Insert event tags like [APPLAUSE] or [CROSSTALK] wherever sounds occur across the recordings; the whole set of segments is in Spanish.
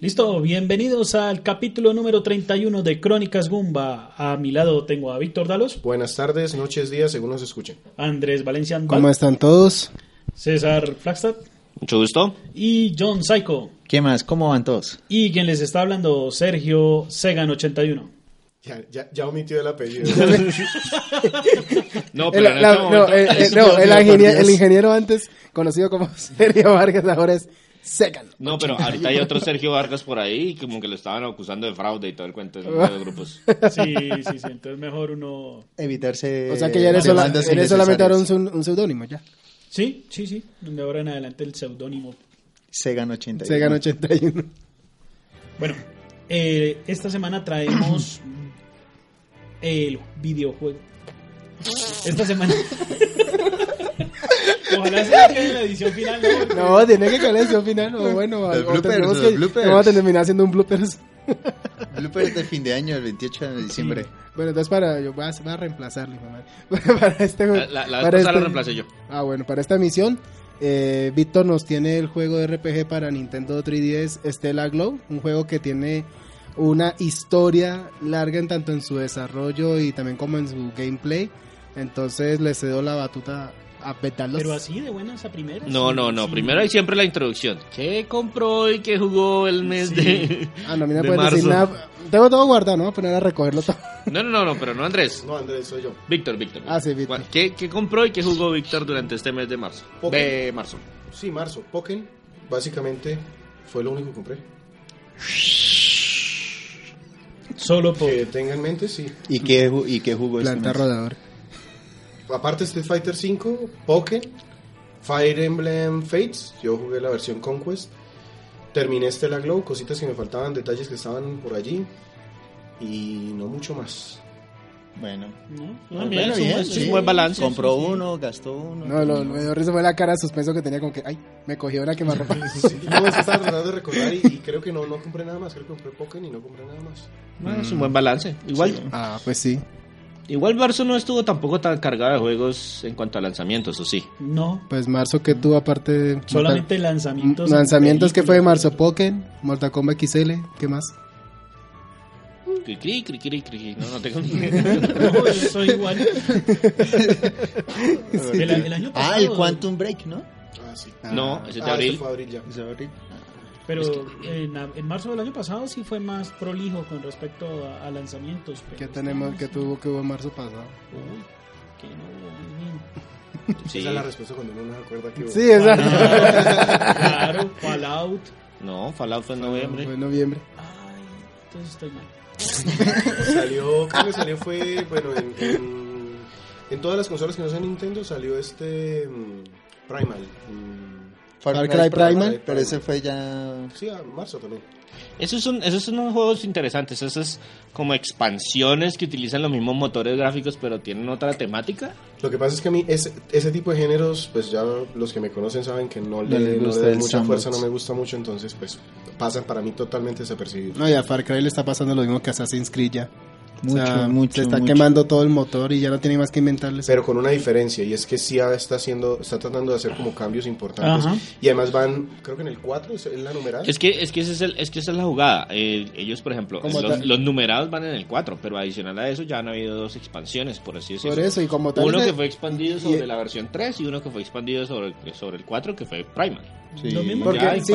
Listo, bienvenidos al capítulo número 31 de Crónicas Gumba. A mi lado tengo a Víctor Dalos, Buenas tardes, noches, días, según nos escuchen. Andrés Valencián, ¿Cómo están todos? César Flagstad Mucho gusto. y John Saiko. ¿Qué más? ¿Cómo van todos? Y quien les está hablando, Sergio Segan81. Ya, ya, ya omitió el apellido. [LAUGHS] No, El, pero la- este no, momento- eh, eh, no, el, ingeniero, el ingeniero antes, conocido como [LAUGHS] Sergio Vargas, ahora es Segan. No, pero ahorita hay otro Sergio Vargas por ahí como que lo estaban acusando de fraude y todo el cuento de los [LAUGHS] grupos. Sí, sí, sí. Entonces mejor uno. Evitarse. O sea que ya eres, sola- eres solamente ahora un, un seudónimo, ya. Sí, sí, sí. De ahora en adelante el seudónimo. Segan 80. Segan 81. Bueno, eh, esta semana traemos el videojuego. Esta semana. [LAUGHS] Ojalá sea que en la edición final. ¿no? No, tiene que caer el final, o bueno, Los o bloopers, tendremos los que, bloopers. vamos a terminar haciendo un bloopers. Bloopers de fin de año, el 28 de diciembre. Bueno, entonces para, yo voy a, voy a reemplazarle, mamá. [LAUGHS] para este, La, la, la para este- lo reemplacé yo. Ah, bueno, para esta misión, eh, Víctor nos tiene el juego de RPG para Nintendo 3DS Stella Glow, un juego que tiene una historia larga en tanto en su desarrollo y también como en su gameplay. Entonces le cedo la batuta a Petalos. Pero así de buenas a primeras. No, sí, no, no. sí. Primero hay siempre la introducción. ¿Qué compró y qué jugó el mes Sí. de... Ah, no, a mí no me de puedes decir marzo? nada. Tengo todo guardado, ¿no? Voy a poner a recogerlo todo. No, no, no, no, pero no Andrés. No, Andrés, soy yo. Víctor, Víctor. Ah, sí, Víctor. ¿Qué, ¿Qué compró y qué jugó Víctor durante este mes de marzo? Pokémon. De marzo. Sí, marzo. Pokémon, básicamente, fue lo único que compré. Solo por. Que tenga en mente, sí. ¿Y qué, y qué jugó este Planta mes? rodador. Aparte Street Fighter 5, Pokémon, Fire Emblem Fates, yo jugué la versión Conquest. Terminé Stella Glow, cositas que me faltaban, detalles que estaban por allí. Y no mucho más. Bueno, ¿no? No, bien, es es un- un buen balance. compró uno, gastó uno. No, lo, lo mejor eso fue la cara de suspenso que tenía con que, ay, me cogió una quemarropa. [LAUGHS] Sí, no, es que estaba tratando de recordar y, y creo que no, no compré nada más. Creo que compré Pokémon y no compré nada más. Ah, es un buen balance. Igual, ah, pues sí. Igual marzo no estuvo tampoco tan cargado de juegos en cuanto a lanzamientos, ¿o sí? No, Pues marzo que tuvo aparte... de- solamente lanzamientos. Lanzamientos que fue de marzo Pokémon, Mortal Kombat XL, ¿qué más? Cri, cri, cri, cri, cri. No, no tengo [LAUGHS] No, yo soy igual. [LAUGHS] El, el año pasado. Ah, el Quantum Break, ¿no? Ah, sí. No, ese es de Ah, abril. ese fue abril ya. Ese abril. Pero en, en marzo del año pasado sí fue más prolijo con respecto a, a lanzamientos. pero ¿Qué tenemos, estamos- que tuvo que hubo en marzo pasado? Uy, que no, muy [LAUGHS] Sí. Esa es la respuesta cuando uno no se acuerda que hubo. Sí, bien. Claro, Fallout. No, Fallout fue en noviembre. fue en noviembre. Ay, entonces estoy mal. [LAUGHS] Salió, creo que salió fue, bueno, en, en, en todas las consolas que no sean Nintendo salió este mm, Primal. mm, Far Cry Primal. Pero ese fue ya. sí, a marzo también. Esos son, esos son unos juegos interesantes. Esos como expansiones que utilizan los mismos motores gráficos pero tienen otra temática. Lo que pasa es que a mí ese, ese tipo de géneros, pues ya los que me conocen saben que no le, No le el mucha fuerza, no me gusta mucho, entonces pues pasan para mí totalmente desapercibidos. No, y a Far Cry le está pasando lo mismo que a Assassin's Creed ya. Mucho, o sea, mucho, Se está mucho. quemando todo el motor y ya no tiene más que inventarles. Pero con una diferencia, y es que SIA está haciendo, está tratando de hacer como cambios importantes. Ajá. Y además van, creo que en el 4 es la numeral. Es que, es que, ese es, el, es que esa es la jugada. Eh, ellos, por ejemplo, Como los, numerados van en el 4, pero adicional a eso ya han habido dos expansiones, por así decirlo. Por eso, y como tal. Uno que fue expandido y- sobre la versión 3 y uno que fue expandido sobre, sobre el 4, que fue Primal. Sí. Lo mismo Porque, Ya sí,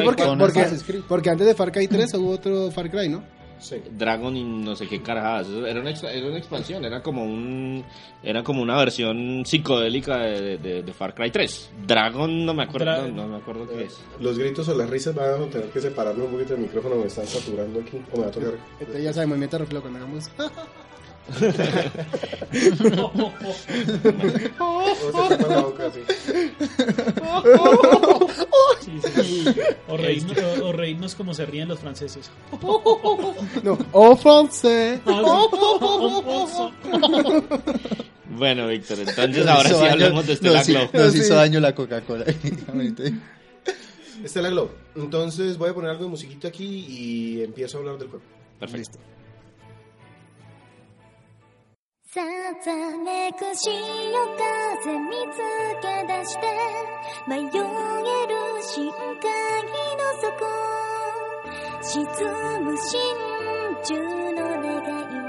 porque antes de Far Cry 3 hubo otro Far Cry, ¿no? Sí. Dragon y no sé qué carajadas. Eso Era una, era una expansión, era como un era como una versión psicodélica de, de- de Far Cry 3. Dragon no me acuerdo, Dra- no, no me acuerdo qué es. Los gritos o las risas van a tener que separarme un poquito del micrófono, me están saturando aquí. O me va a tocar. Entonces ya saben, movimiento de reflejo cuando hagamos. [LAUGHS] O se tapa la boca así. Sí, sí. O, reírnos, o- o reírnos como se ríen los franceses. No, oh, francés. Bueno, Víctor, entonces ahora sí hablemos de Stella nos, Glow. Nos hizo daño la Coca-Cola. Stella Glow. Entonces voy a poner algo de musiquita aquí y empiezo a hablar del juego. Perfecto. さざめく潮風見つけ出して迷える深海の底。沈む真珠の願い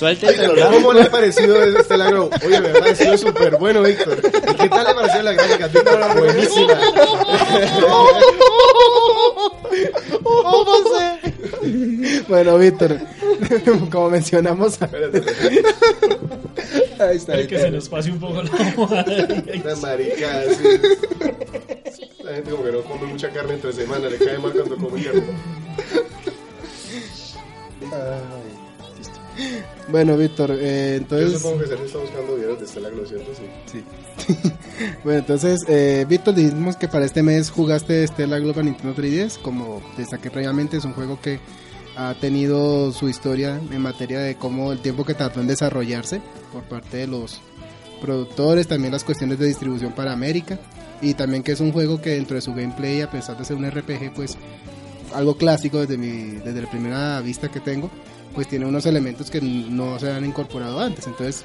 Suéltelo, ¿Cómo le ha parecido Stella Glow? Oye, me ha parecido súper bueno, Víctor. ¿Y qué tal le pareció la gráfica? Buenísima. [LAUGHS] Bueno, Víctor, [LAUGHS] como mencionamos, ahí está. Hay que se nos pase un poco la madre. Una marica. La gente como que no come mucha carne entre semana, le cae mal cuando come carne. Bueno, Víctor, eh, Yo entonces, supongo que Sergio está buscando videos de Stella Glow, ¿cierto? Sí. [LAUGHS] bueno, entonces, eh, Víctor, dijimos que para este mes jugaste Stella Global Nintendo 3DS, como destaqué previamente, es un juego que ha tenido su historia en materia de cómo el tiempo que tardó en desarrollarse por parte de los productores, también las cuestiones de distribución para América y también que es un juego que dentro de su gameplay, a pesar de ser un RPG, pues algo clásico desde mi desde la primera vista que tengo, pues tiene unos elementos que no se han incorporado antes, entonces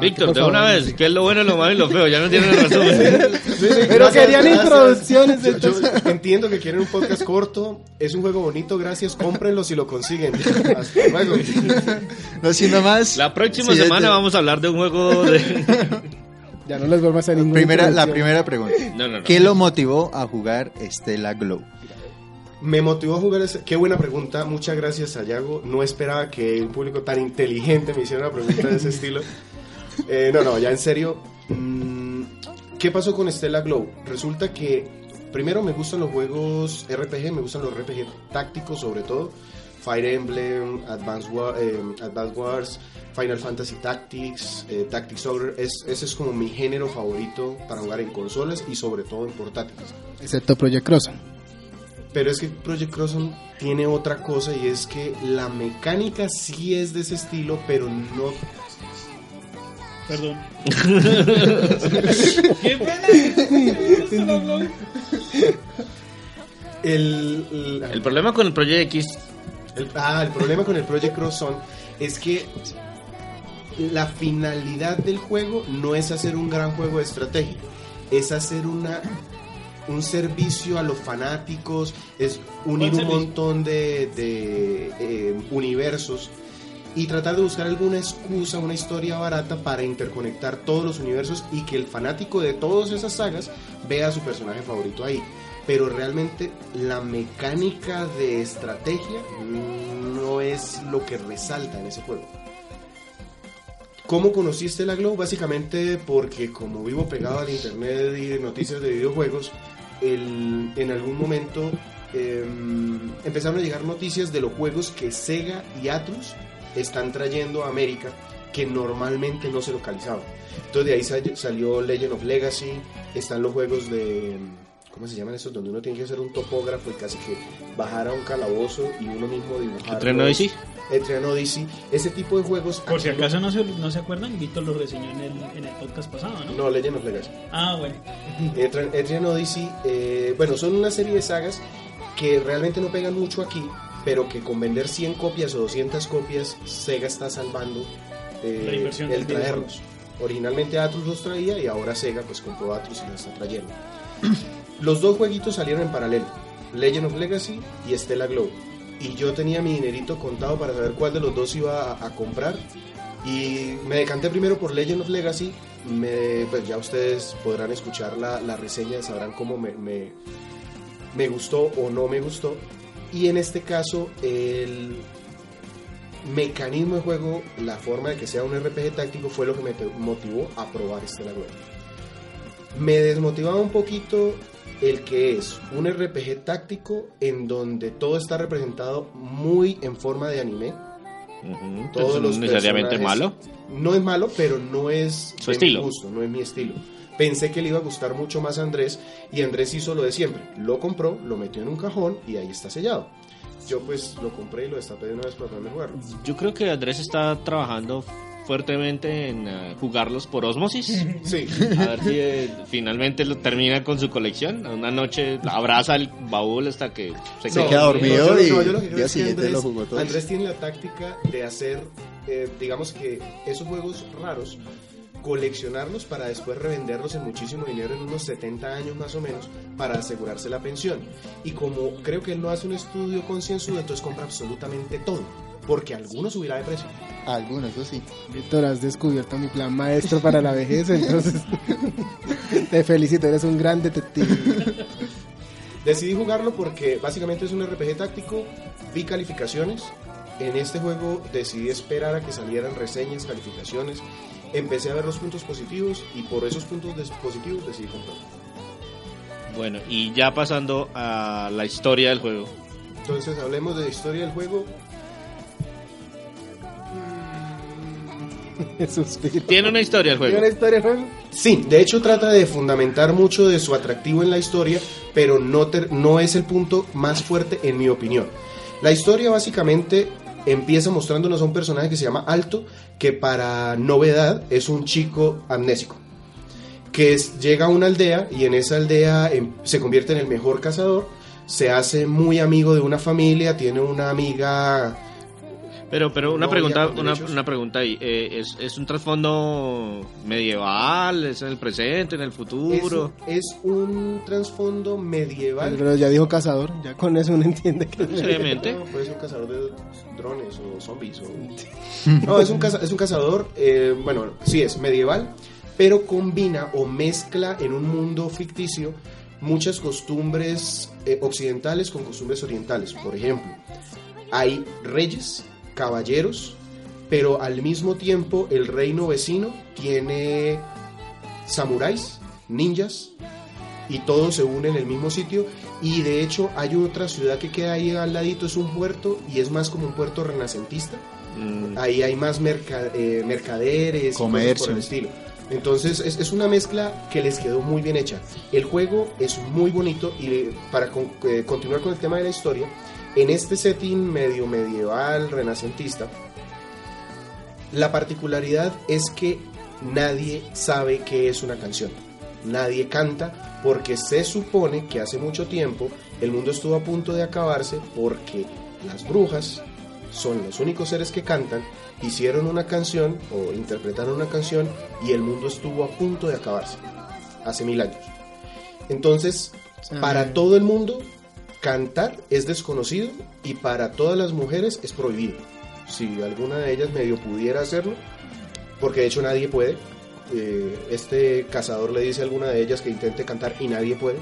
Víctor, por de una vez, sí. ¿qué es lo bueno, lo malo y lo feo? Ya no tienen el resumen. Pero querían introducciones, Yo, yo entiendo que quieren un podcast corto, es un juego bonito, gracias, cómprenlo si lo consiguen. Hasta luego. No siendo más. La próxima semana vamos a hablar de un juego de... Ya no les vuelvo a hacer ninguna Primera, la primera pregunta. No, no, no. ¿Qué lo motivó a jugar Stella Glow? Me motivó a jugar ese... Qué buena pregunta, muchas gracias a Yago. No esperaba que un público tan inteligente me hiciera una pregunta de ese [LAUGHS] estilo. Eh, no, no, ya en serio. mm, ¿Qué pasó con Stella Glow? Resulta que primero me gustan los juegos RPG, me gustan los RPG tácticos sobre todo. Fire Emblem, Advance, War- eh, Advance Wars, Final Fantasy Tactics, eh, Tactics Ogre. Es, ese es como mi género favorito para jugar en consolas y sobre todo en portátiles. Excepto Project Cross. Pero es que Project Crosson tiene otra cosa y es que la mecánica sí es de ese estilo, pero no. Perdón. ¿Qué pena? El, el- El problema con el Project X... el- ah, el problema con el Project Crosson es que la finalidad del juego no es hacer un gran juego de estrategia, es hacer una un servicio a los fanáticos, es unir un montón de, de, eh, universos y tratar de buscar alguna excusa, una historia barata para interconectar todos los universos y que el fanático de todas esas sagas vea a su personaje favorito ahí. Pero realmente la mecánica de estrategia no es lo que resalta en ese juego. ¿Cómo conociste la Glow? Básicamente porque como vivo pegado al internet y de noticias de videojuegos, en algún momento em, empezaron a llegar noticias de los juegos que Sega y Atlus están trayendo a América que normalmente no se localizaban. Entonces de ahí sal- salió Legend of Legacy, están los juegos de... ¿cómo se llaman esos? Donde uno tiene que hacer un topógrafo y casi que bajar a un calabozo y uno mismo dibujar. ¿Tren Odyssey? Etrian Odyssey, ese tipo de juegos. Por si acaso no se, no se acuerdan, Víctor lo reseñó en el, en el podcast pasado, ¿no? No, Legend of Legacy. Ah, bueno. Etrian, Etrian Odyssey, eh, bueno, son una serie de sagas que realmente no pegan mucho aquí, pero que con vender 100 copias o 200 copias, Sega está salvando eh, La inversión el del traerlos. Originalmente Atlus los traía y ahora Sega pues compró Atlus y los está trayendo. Los dos jueguitos salieron en paralelo, Legend of Legacy y Stella Glow. Y yo tenía mi dinerito contado para saber cuál de los dos iba a, comprar. Y me decanté primero por Legend of Legacy. Me, pues ya ustedes podrán escuchar la, la reseña, sabrán cómo me, me, gustó o no me gustó. Y en este caso, el mecanismo de juego, la forma de que sea un RPG táctico, fue lo que me motivó a probar este Glow. Me desmotivaba un poquito el que es un RPG táctico en donde todo está representado muy en forma de anime. Todos Entonces, los no necesariamente personajes- malo. No es malo, pero no es Su estilo. mi gusto, no es mi estilo. Pensé que le iba a gustar mucho más a Andrés y Andrés hizo lo de siempre. Lo compró, lo metió en un cajón y ahí está sellado. Yo pues lo compré y lo destapé de una vez para poderme jugarlo. Yo creo que Andrés está trabajando fuertemente en eh, jugarlos por osmosis. [LAUGHS] Sí. A ver si eh, finalmente lo termina con su colección. Una noche abraza el baúl hasta que se, Se queda dormido. y yo lo que creo día es que siguiente Andrés, lo jugó todo. Andrés tiene la táctica de hacer, eh, digamos que esos juegos raros, coleccionarlos para después revenderlos en muchísimo dinero en unos 70 años más o menos para asegurarse la pensión. Y como creo que él no hace un estudio concienzudo, entonces compra absolutamente todo, porque alguno subirá de precio. Algunos, eso sí. Víctor, has descubierto mi plan maestro para la vejez, entonces [LAUGHS] te felicito, eres un gran detective. Decidí jugarlo porque básicamente es un RPG táctico, vi calificaciones. En este juego decidí esperar a que salieran reseñas, calificaciones. Empecé a ver los puntos positivos y por esos puntos positivos decidí comprarlo. Bueno, y ya pasando a la historia del juego. Entonces hablemos de la historia del juego. [LAUGHS] Suspiro. Tiene una historia el ¿Tiene juego. una historia, juego? Sí, de hecho trata de fundamentar mucho de su atractivo en la historia, pero no, ter- no es el punto más fuerte en mi opinión. La historia básicamente empieza mostrándonos a un personaje que se llama Alto, que para novedad es un chico amnésico, que es- llega a una aldea y en esa aldea em, se convierte en el mejor cazador, se hace muy amigo de una familia, tiene una amiga Pero, pero una No, pregunta, una, una pregunta ahí. Eh, ¿es, ¿Es un trasfondo medieval? ¿Es en el presente, en el es, futuro? es un trasfondo medieval. Pero ya dijo cazador, ya con eso uno entiende que No puede ser un cazador de drones o zombies. o- No, es un, caza- es un cazador, eh, bueno, sí es medieval, pero combina o mezcla en un mundo ficticio muchas costumbres eh, occidentales con costumbres orientales. Por ejemplo, hay reyes, caballeros, pero al mismo tiempo el reino vecino tiene samuráis, ninjas, y todos se unen en el mismo sitio. Y de hecho hay otra ciudad que queda ahí al ladito, es un puerto, y es más como un puerto renacentista. Mm, Ahí hay más merca- eh, mercaderes y cosas por Comercio. el estilo. Entonces es, es una mezcla que les quedó muy bien hecha. El juego es muy bonito y para con- eh, continuar con el tema de la historia, en este setting medio medieval, renacentista, la particularidad es que nadie sabe qué es una canción. Nadie canta porque se supone que hace mucho tiempo el mundo estuvo a punto de acabarse porque las brujas son los únicos seres que cantan, hicieron una canción o interpretaron una canción y el mundo estuvo a punto de acabarse hace mil años. Entonces, para todo el mundo, cantar es desconocido y para todas las mujeres es prohibido. Si alguna de ellas medio pudiera hacerlo, porque de hecho nadie puede. eh, este cazador le dice a alguna de ellas que intente cantar y nadie puede.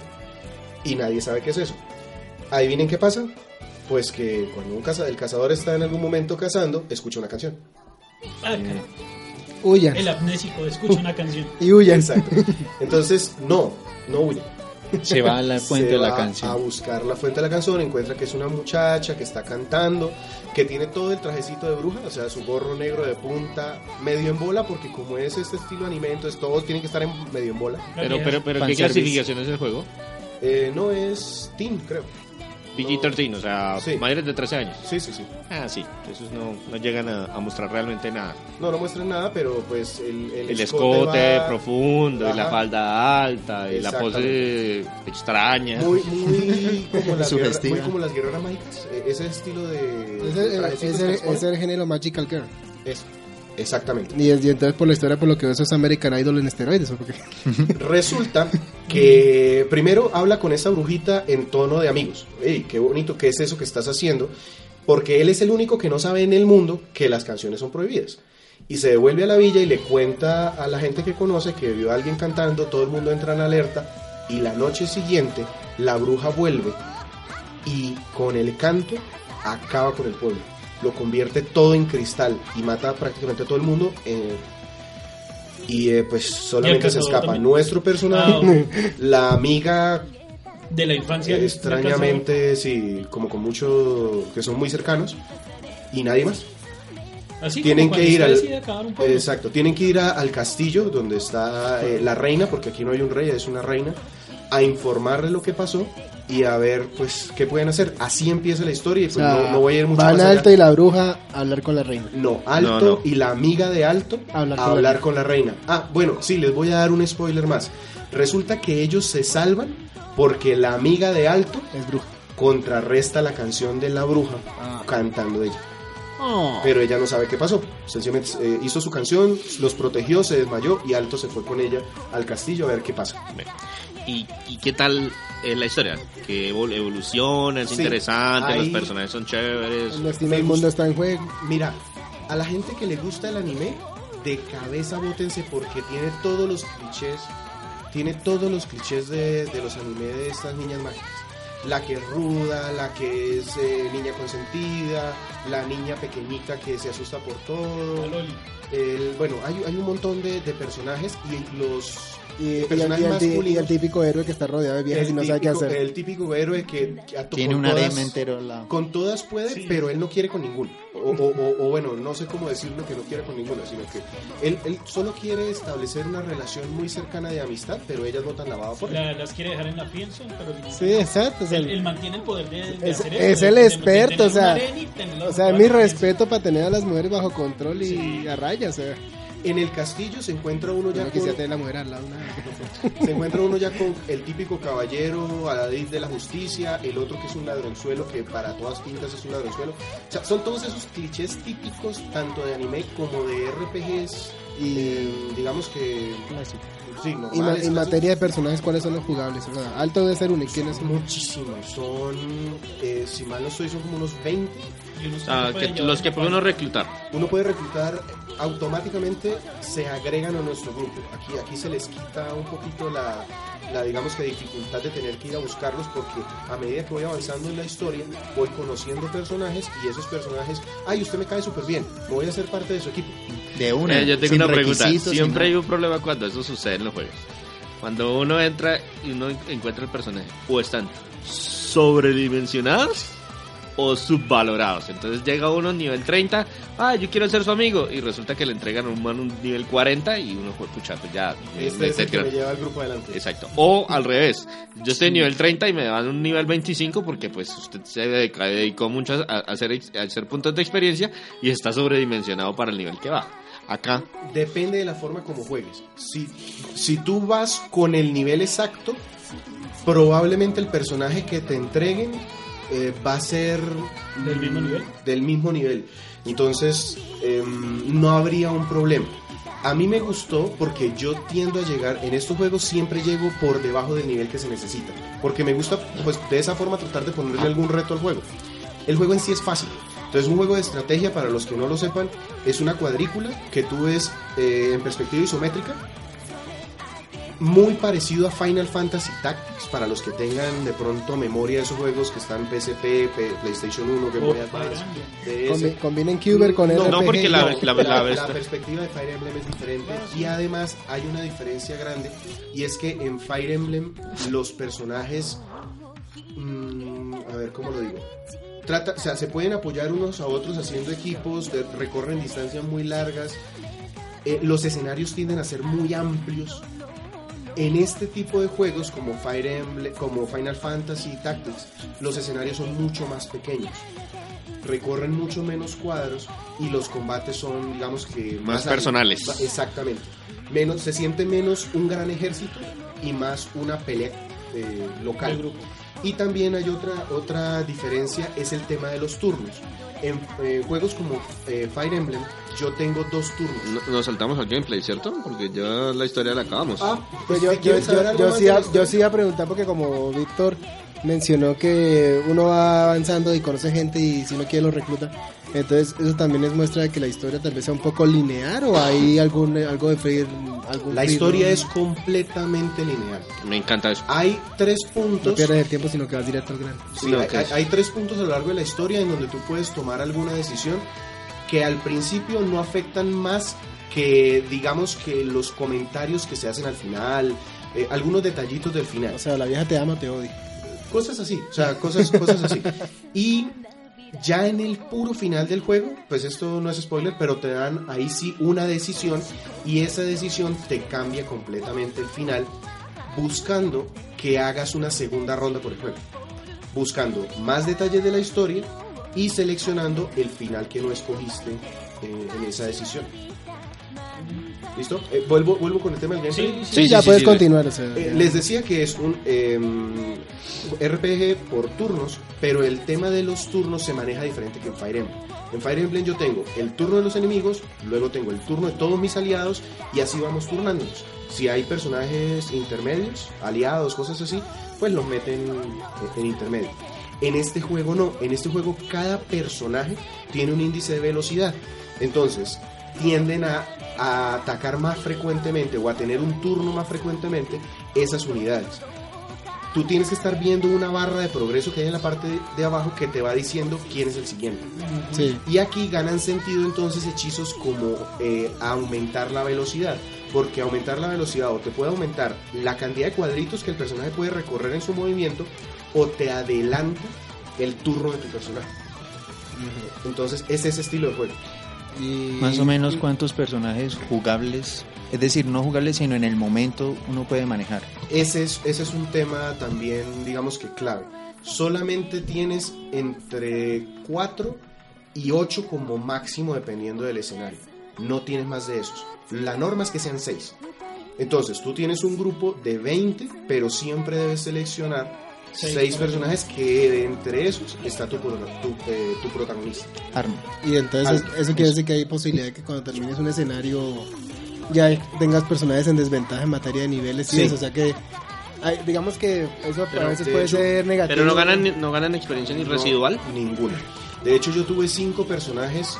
Y nadie sabe qué es eso. Adivinen qué pasa. Pues que cuando un caza- el cazador está en algún momento cazando, escucha una canción. Ah. Huyan. El amnésico escucha una canción. Y huyan. Exacto. Entonces, no, no huye. Se va a la [LAUGHS] fuente se de la va canción. A buscar la fuente de la canción, encuentra que es una muchacha que está cantando, que tiene todo el trajecito de bruja, o sea, su gorro negro de punta, medio en bola, porque como es este estilo anime, entonces todos tienen que estar en medio en bola. Pero, pero, pero ¿qué clasificación es el juego? Eh, no es Teen, creo. PG-13, o sea, Sí. mayores de 13 años. Sí, sí, sí. Ah, sí, esos no, no llegan a, a mostrar realmente nada. No, no muestran nada, pero pues el, el, El escote va profundo, y la Ajá. falda alta, y la pose extraña. Muy, muy como [LAUGHS] las, muy como las guerreras mágicas. eh, Ese estilo de. Es de el, trajecitos es que el- es el género Magical Girl. Eso, exactamente. Y, y entonces por la historia, por lo que veo, eso es American Idol en esteroides. ¿o por qué? Resulta [LAUGHS] que primero habla con esa brujita en tono de amigos. Ey, qué bonito, ¿qué es eso que estás haciendo? Porque él es el único que no sabe en el mundo que las canciones son prohibidas. Y se devuelve a la villa y le cuenta a la gente que conoce que vio a alguien cantando, todo el mundo entra en alerta y la noche siguiente la bruja vuelve y con el canto acaba con el pueblo. Lo convierte todo en cristal y mata prácticamente a todo el mundo. eh, y eh, pues solamente se escapa también? nuestro personaje, Ah, [LAUGHS] la amiga De la infancia. extrañamente, sí, como con mucho, que son muy cercanos, y nadie más. Así tienen que ir al exacto tienen que ir a- al castillo donde está eh, la reina porque aquí no hay un rey es una reina a informarle lo que pasó y a ver pues qué pueden hacer así empieza la historia y O pues sea, no, no voy a ir mucho van más allá. alto y la bruja a hablar con la reina. no alto No, no. y la amiga de alto Hablar a con la hablar reina. con la reina ah bueno sí les voy a dar un spoiler más resulta que ellos se salvan porque la amiga de alto Es bruja. contrarresta la canción de la bruja Ah. cantando ella pero ella no sabe qué pasó. Sencillamente eh, hizo su canción, los protegió, se desmayó y Alto se fue con ella al castillo a ver qué pasa. ¿Y, y qué tal es la historia? Que evol- evoluciona, es Sí, interesante, los personajes son chéveres. Me el mundo está en juego. Mira, a la gente que le gusta el anime, de cabeza bótense porque tiene todos los clichés, tiene todos los clichés de, de los animes de estas niñas mágicas. La que es ruda, la que es eh, niña consentida, la niña pequeñita que se asusta por todo. El, bueno, hay, hay un montón de, de personajes y los Y, y el, personajes y el y el típico héroe que está rodeado de viejas y no sabe qué típico- hacer. el típico héroe que, que a Tiene un todas- harem entero lado. Con todas puede, pero él no quiere con ninguno. O, o- o- o bueno, no sé cómo decirlo que no quiere con ninguno, sino que él, él solo quiere establecer una relación muy cercana de amistad, pero ellas votan lavado por él. La- las quiere dejar en la fianza, pero Sí, exacto. él, él mantiene el poder de, de es, hacer es eso, el de- de experto, o sea, sea, mi respeto para tener a las mujeres bajo control y a raya, o sea, En el castillo se encuentra uno ya no con, tener la mujer al lado. nada. se encuentra uno ya con el típico caballero, Adadid de la justicia, el otro que es un ladronzuelo, que para todas pintas es un ladronzuelo. O sea, son todos esos clichés típicos, tanto de anime como de RPGs, Y, eh, digamos que... Sí, y, ma- en materia de personajes, ¿cuáles son los jugables? O sea, alto debe ser uno. ¿Y quiénes son? Muchísimos, son, eh, si mal no estoy, son como unos 20. Y uno se Ah, que- los que puede uno reclutar. Uno puede reclutar automáticamente, se agregan a nuestro grupo. Aquí, aquí se les quita un poquito la, la, digamos que dificultad de tener que ir a buscarlos porque a medida que voy avanzando en la historia, voy conociendo personajes y esos personajes, ay, usted me cae súper bien, me voy a ser parte de su equipo. De una. Eh, yo tengo una pregunta. Siempre hay un problema cuando eso sucede en los juegos. Cuando uno entra y uno encuentra el personaje, o están sobredimensionados o subvalorados. Entonces llega uno nivel 30, ah, yo quiero ser su amigo, y resulta que le entregan a un man un nivel 40 y uno fue pucha, pues ya. Este me es el que me lleva al grupo adelante. Exacto. O al revés. Yo estoy en nivel 30 y me dan un nivel 25 porque pues usted se dedicó mucho a hacer, a hacer puntos de experiencia y está sobredimensionado para el nivel que va. Acá Depende de la forma como juegues. Si, si tú vas con el nivel exacto, probablemente el personaje que te entreguen eh, va a ser ¿Del mismo nivel? Del mismo nivel. Entonces, em, no habría un problema. A mí me gustó porque yo tiendo a llegar, en estos juegos siempre llego por debajo del nivel que se necesita. Porque me gusta, pues, de esa forma tratar de ponerle algún reto al juego. El juego en sí es fácil. Entonces, un juego de estrategia, para los que no lo sepan, es una cuadrícula que tú ves eh, en perspectiva isométrica. Muy parecido a Final Fantasy Tactics, para los que tengan de pronto memoria de esos juegos que están en PSP, P- PlayStation 1, Game Boy Oh, Advance. caramba. de ese. Combi- Combinen Cuber con No, RPG. no, porque la- la- la, [LAUGHS] la- la perspectiva de Fire Emblem es diferente y además hay una diferencia grande y es que en Fire Emblem los personajes, mm, a ver cómo lo digo, trata, o sea, se pueden apoyar unos a otros haciendo equipos, de- recorren distancias muy largas, eh, los escenarios tienden a ser muy amplios. En este tipo de juegos como Fire Emblem, como Final Fantasy Tactics, los escenarios son mucho más pequeños. Recorren mucho menos cuadros y los combates son, digamos que Más al- personales. Exactamente. Menos, se siente menos un gran ejército y más una pelea eh, local. El grupo. Y también hay otra, otra diferencia, es el tema de los turnos. En eh, juegos como eh, Fire Emblem, yo tengo dos turnos. No- Nos saltamos al gameplay, ¿cierto? Porque ya la historia la acabamos. Ah, Pues yo, si yo, yo, algo yo más sí, a- yo sí iba a preguntar porque como Víctor mencionó que uno va avanzando y conoce gente y si no quiere lo recluta. Entonces eso también es muestra de que la historia tal vez sea un poco lineal o hay algún algo de free, algún La historia es completamente lineal. Me encanta eso. Hay tres no puntos. pierdes el tiempo sino que vas directo al grano. sí, No, hay, hay- hay tres puntos a lo largo de la historia en donde tú puedes tomar alguna decisión que al principio no afectan más que, digamos, que los comentarios que se hacen al final, eh, algunos detallitos del final. O sea, la vieja te ama o te odia. cosas así, o sea, cosas, cosas así. [LAUGHS] Y ya en el puro final del juego, pues esto no es spoiler, pero te dan ahí sí una decisión y esa decisión te cambia completamente el final, buscando que hagas una segunda ronda por el juego, buscando más detalles de la historia y seleccionando el final que no escogiste eh, en esa decisión. ¿Listo? Eh, vuelvo, vuelvo con el tema del gameplay. Sí, Sí, ya sí, puedes sí, continuar. O sea, Eh, les decía que es un em, RPG por turnos, pero el tema de los turnos se maneja diferente que en Fire Emblem. En Fire Emblem yo tengo el turno de los enemigos, luego tengo el turno de todos mis aliados y así vamos turnándonos. Si hay personajes intermedios, aliados, cosas así, pues los meten en, en intermedio. En este juego no, en este juego cada personaje tiene un índice de velocidad. Entonces, tienden a, a atacar más frecuentemente o a tener un turno más frecuentemente esas unidades. Tú tienes que estar viendo una barra de progreso que hay en la parte de, abajo que te va diciendo quién es el siguiente. Sí. Y aquí ganan sentido entonces hechizos como eh, aumentar la velocidad. Porque aumentar la velocidad o te puede aumentar la cantidad de cuadritos que el personaje puede recorrer en su movimiento o te adelanta el turno de tu personaje. Entonces es ese estilo de juego. Y- Más o menos cuántos personajes jugables, es decir, no jugables, sino en el momento uno puede manejar. Ese es, ese es un tema también, digamos que clave. Solamente tienes entre 4 y 8 como máximo dependiendo del escenario. No tienes más de esos. La norma es que sean 6. Entonces, tú tienes un grupo de 20, pero siempre debes seleccionar Seis 6 para personajes que de entre esos está tu, eh, tu protagonista. Arma. Y entonces eso quiere decir que hay posibilidad de que cuando termines un escenario ya tengas personajes en desventaja en materia de niveles y Sí. eso, o sea que hay- digamos que eso Pero, a veces de puede hecho- ser negativo. Pero no ganan, no ganan experiencia ni No, residual. Ninguna. De hecho, yo tuve cinco personajes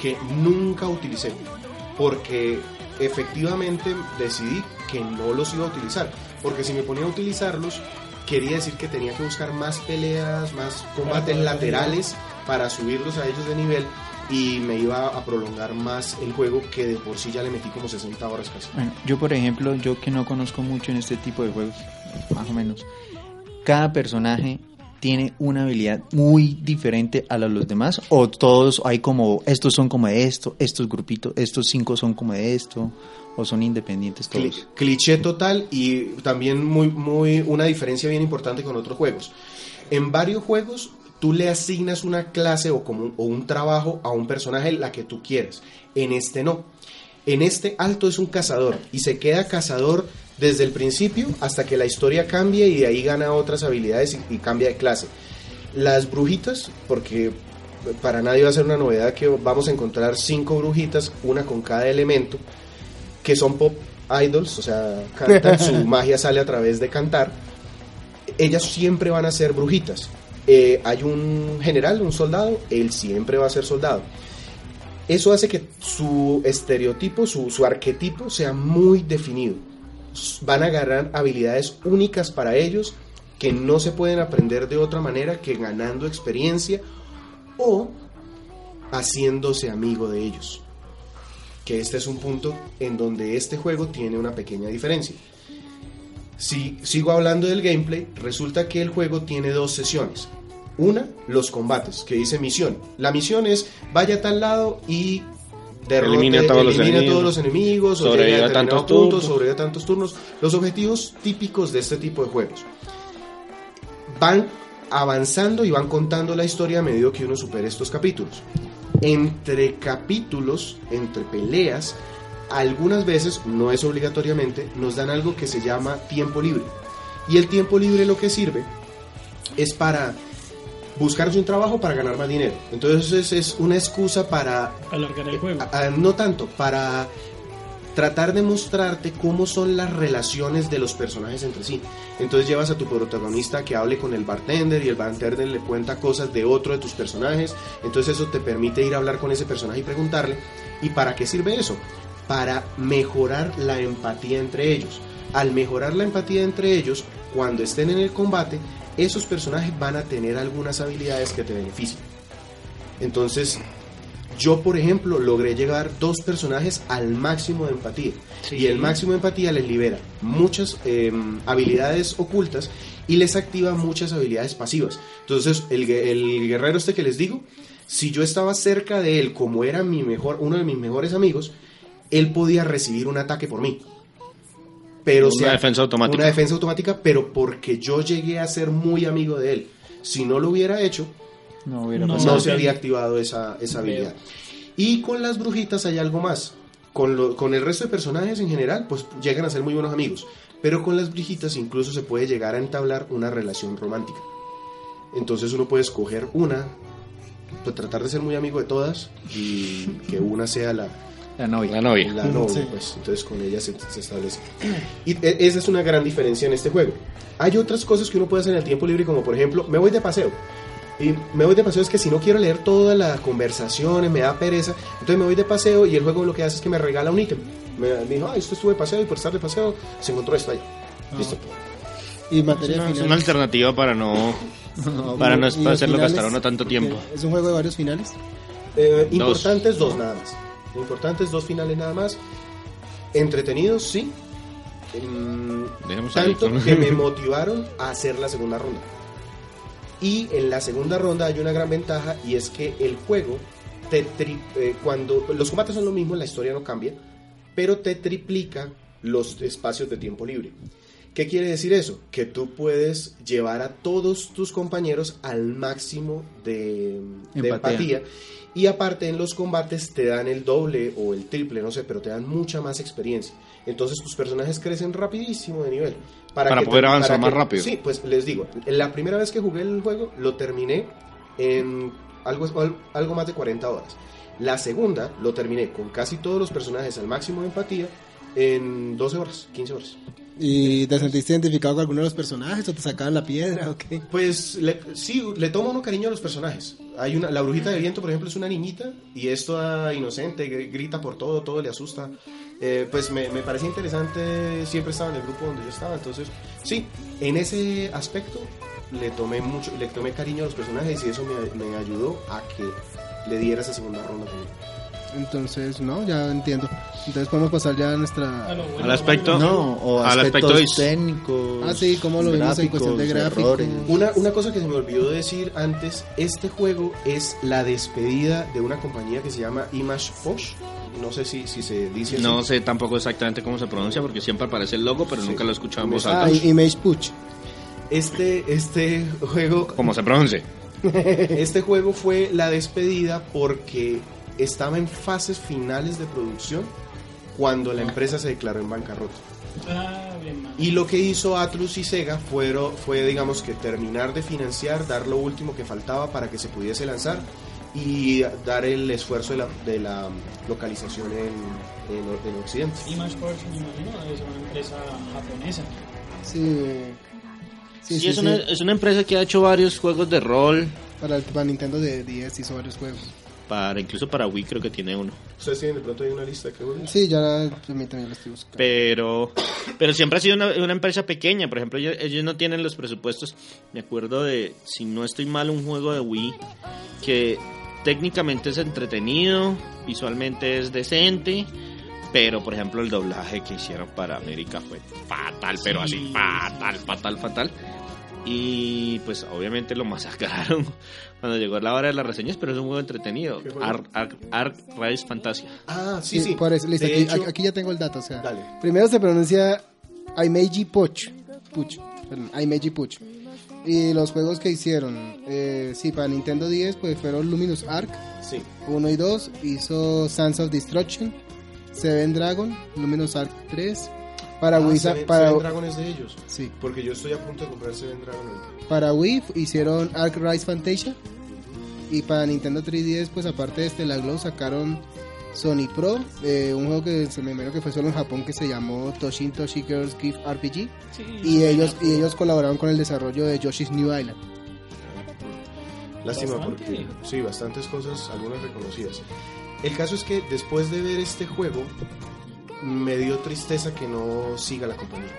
que nunca utilicé. Porque efectivamente decidí que no los iba a utilizar. Porque si me ponía a utilizarlos, quería decir que tenía que buscar más peleas, más combates laterales para subirlos a ellos de nivel. Y me iba a prolongar más el juego que de por sí ya le metí como 60 horas casi. Bueno, yo por ejemplo, yo que no conozco mucho en este tipo de juegos, más o menos, cada personaje tiene una habilidad muy diferente a la de los demás o todos hay como estos son como de esto, estos grupitos, estos cinco son como de esto o son independientes todos. cliché total y también muy, muy una diferencia bien importante con otros juegos. En varios juegos tú le asignas una clase o, como un, o un trabajo a un personaje la que tú quieres. En este no. En este Alto es un cazador y se queda cazador desde el principio hasta que la historia cambie y de ahí gana otras habilidades y, y cambia de clase. Las brujitas, porque para nadie va a ser una novedad que vamos a encontrar cinco brujitas, una con cada elemento, que son pop idols, o sea, cantan, su [LAUGHS] magia sale a través de cantar. Ellas siempre van a ser brujitas. Eh, hay un general, un soldado, él siempre va a ser soldado. Eso hace que su estereotipo, su, arquetipo sea muy definido. Van a agarrar habilidades únicas para ellos que no se pueden aprender de otra manera que ganando experiencia o haciéndose amigo de ellos. Que este es un punto en donde este juego tiene una pequeña diferencia. Si sigo hablando del gameplay, resulta que el juego tiene dos sesiones. Una, los combates, que dice misión. La misión es vaya a tal lado y derrote, Elimina a todos los elimina enemigos. todos los enemigos, o Sobrevive llegue a a tantos determinado punto, turnos. tantos turnos. Los objetivos típicos de este tipo de juegos van avanzando y van contando la historia a medida que uno supere estos capítulos. Entre capítulos, entre peleas, algunas veces, no es obligatoriamente, nos dan algo que se llama tiempo libre. Y el tiempo libre lo que sirve es para buscarse un trabajo para ganar más dinero. Entonces es una excusa para Alargar el juego. a- a- no tanto, para tratar de mostrarte cómo son las relaciones de los personajes entre sí. Entonces llevas a tu protagonista que hable con el bartender y el bartender le cuenta cosas de otro de tus personajes. Entonces eso te permite ir a hablar con ese personaje y preguntarle. ¿Y para qué sirve eso? Para mejorar la empatía entre ellos. Al mejorar la empatía entre ellos, cuando estén en el combate, esos personajes van a tener algunas habilidades que te benefician. Entonces, yo, por ejemplo, logré llegar dos personajes al máximo de empatía. Y el máximo de empatía les libera muchas eh, habilidades ocultas y les activa muchas habilidades pasivas. Entonces, el, el guerrero este que les digo, si yo estaba cerca de él como era mi mejor, uno de mis mejores amigos, él podía recibir un ataque por mí. Pero Una defensa automática. Una defensa automática, pero porque yo llegué a ser muy amigo de él. Si no lo hubiera hecho, No hubiera No, pasado. no se había activado esa, esa habilidad. Y con las brujitas hay algo más. Con, lo- con el resto de personajes en general, pues llegan a ser muy buenos amigos. Pero con las brujitas incluso se puede llegar a entablar una relación romántica. Entonces uno puede escoger una, pues tratar de ser muy amigo de todas y que una sea la, La novia. La novia. la novia, pues entonces con ella se, se establece. Y e- esa es una gran diferencia en este juego. Hay otras cosas que uno puede hacer en el tiempo libre, como por ejemplo, me voy de paseo. Y me voy de paseo es que si no quiero leer todas las conversaciones, me da pereza, entonces me voy de paseo y el juego lo que hace es que me regala un ítem. Me, me dijo, ah, esto estuve de paseo y por estar de paseo se encontró esto ahí. Listo. Y Es materia una, es una alternativa para [LAUGHS] no para no ¿Y los hacerlo gastar uno tanto tiempo. Es un juego de varios finales. Eh, Dos. importantes dos nada más. Importantes dos finales nada más. Entretenidos, sí. Em, ahí tanto que me motivaron a hacer la segunda ronda. Y en la segunda ronda hay una gran ventaja y es que el juego te tri- eh, cuando los combates son lo mismo, la historia no cambia, pero te triplica los espacios de tiempo libre. ¿Qué quiere decir eso? Que tú puedes llevar a todos tus compañeros al máximo de, de Empatía. Y aparte en los combates te dan el doble o el triple, no sé, pero te dan mucha más experiencia. Entonces tus personajes crecen rapidísimo de nivel. Para que poder avanzar para más que- rápido. Sí, pues les digo, la primera vez que jugué el juego lo terminé en algo, algo más de 40 horas. La segunda lo terminé con casi todos los personajes al máximo de empatía en 12 horas, 15 horas. ¿Y te sentiste identificado con alguno de los personajes o te sacaban la piedra o? Pues le- sí, le tomo uno cariño a los personajes. Hay una, la brujita de viento, por ejemplo, es una niñita y es toda inocente, gr- grita por todo, todo le asusta. Eh, pues me, me parecía interesante, siempre estaba en el grupo donde yo estaba, entonces sí, en ese aspecto le tomé mucho, le tomé cariño a los personajes y eso me, me ayudó a que le diera esa segunda ronda también. Entonces, no, ya entiendo. Entonces podemos pasar ya a nuestra... A bueno, Al aspecto, No, o al aspectos aspecto técnicos. Ah, sí, cómo lo vimos en cuestión de gráficos. Una, una cosa que se me olvidó decir antes, este juego es la despedida de una compañía que se llama Image Posh. No sé si, si se dice así. No sé tampoco exactamente cómo se pronuncia porque siempre aparece el logo, pero Sí. nunca lo he escuchado en voz Ah, Image Push. Este, este juego ¿Cómo se pronuncia? [LAUGHS] Este juego fue la despedida porque estaba en fases finales de producción cuando la empresa se declaró en bancarrota. Ah, bien. Y lo que hizo Atlus y Sega fueron, fue, digamos, que terminar de financiar, dar lo último que faltaba para que se pudiese lanzar y dar el esfuerzo de la, de la localización en, en, en Occidente. Image Force, me imagino, es una empresa japonesa. Sí. Sí, Sí, sí, es, sí. Una, es una empresa que ha hecho varios juegos de rol, Para, el- para Nintendo de 10 hizo varios juegos. Para incluso para Wii creo que tiene uno. ¿Ustedes tienen de pronto ahí una lista que juegos? Sí, ya permítame, lo estoy buscando. Pero, pero siempre ha sido una, una empresa pequeña. Por ejemplo, ellos, ellos no tienen los presupuestos. Me acuerdo de, si no estoy mal, un juego de Wii que técnicamente es entretenido, visualmente es decente. Pero, por ejemplo, el doblaje que hicieron para América fue fatal, pero Sí, así, fatal, fatal, fatal. Y pues obviamente lo masacraron cuando llegó la hora de las reseñas, pero es un juego entretenido. Ark, Ark, Ark Rise Fantasia. Ah, sí, sí. Por eso, listo, aquí, hecho- aquí ya tengo el dato. O sea, Dale. primero se pronuncia Aimeji Puch. Puch. Perdón, Aimeji Puch. Y los juegos que hicieron, eh, sí, para Nintendo 10, pues fueron Luminous Arc Sí. 1 y 2. Hizo Sands of Destruction, Seven Dragon, Luminous Arc 3. Para Ah, Wii, Seven- para, Seven Dragon es de ellos. sí, Porque yo estoy a punto de comprar Seven Dragon ahorita. para Wii hicieron Arc Rise Fantasia. Y para Nintendo 3DS, pues aparte de este, la Glow sacaron Sony Pro, eh, un juego que se me imagino que fue solo en Japón que se llamó Toshin Toshi Girls Gift RPG. Y ellos, y ellos colaboraron con el desarrollo de Yoshi's New Island. Lástima Bastante. porque sí, bastantes cosas, algunas reconocidas. El caso es que después de ver este juego, me dio tristeza que no siga la compañía.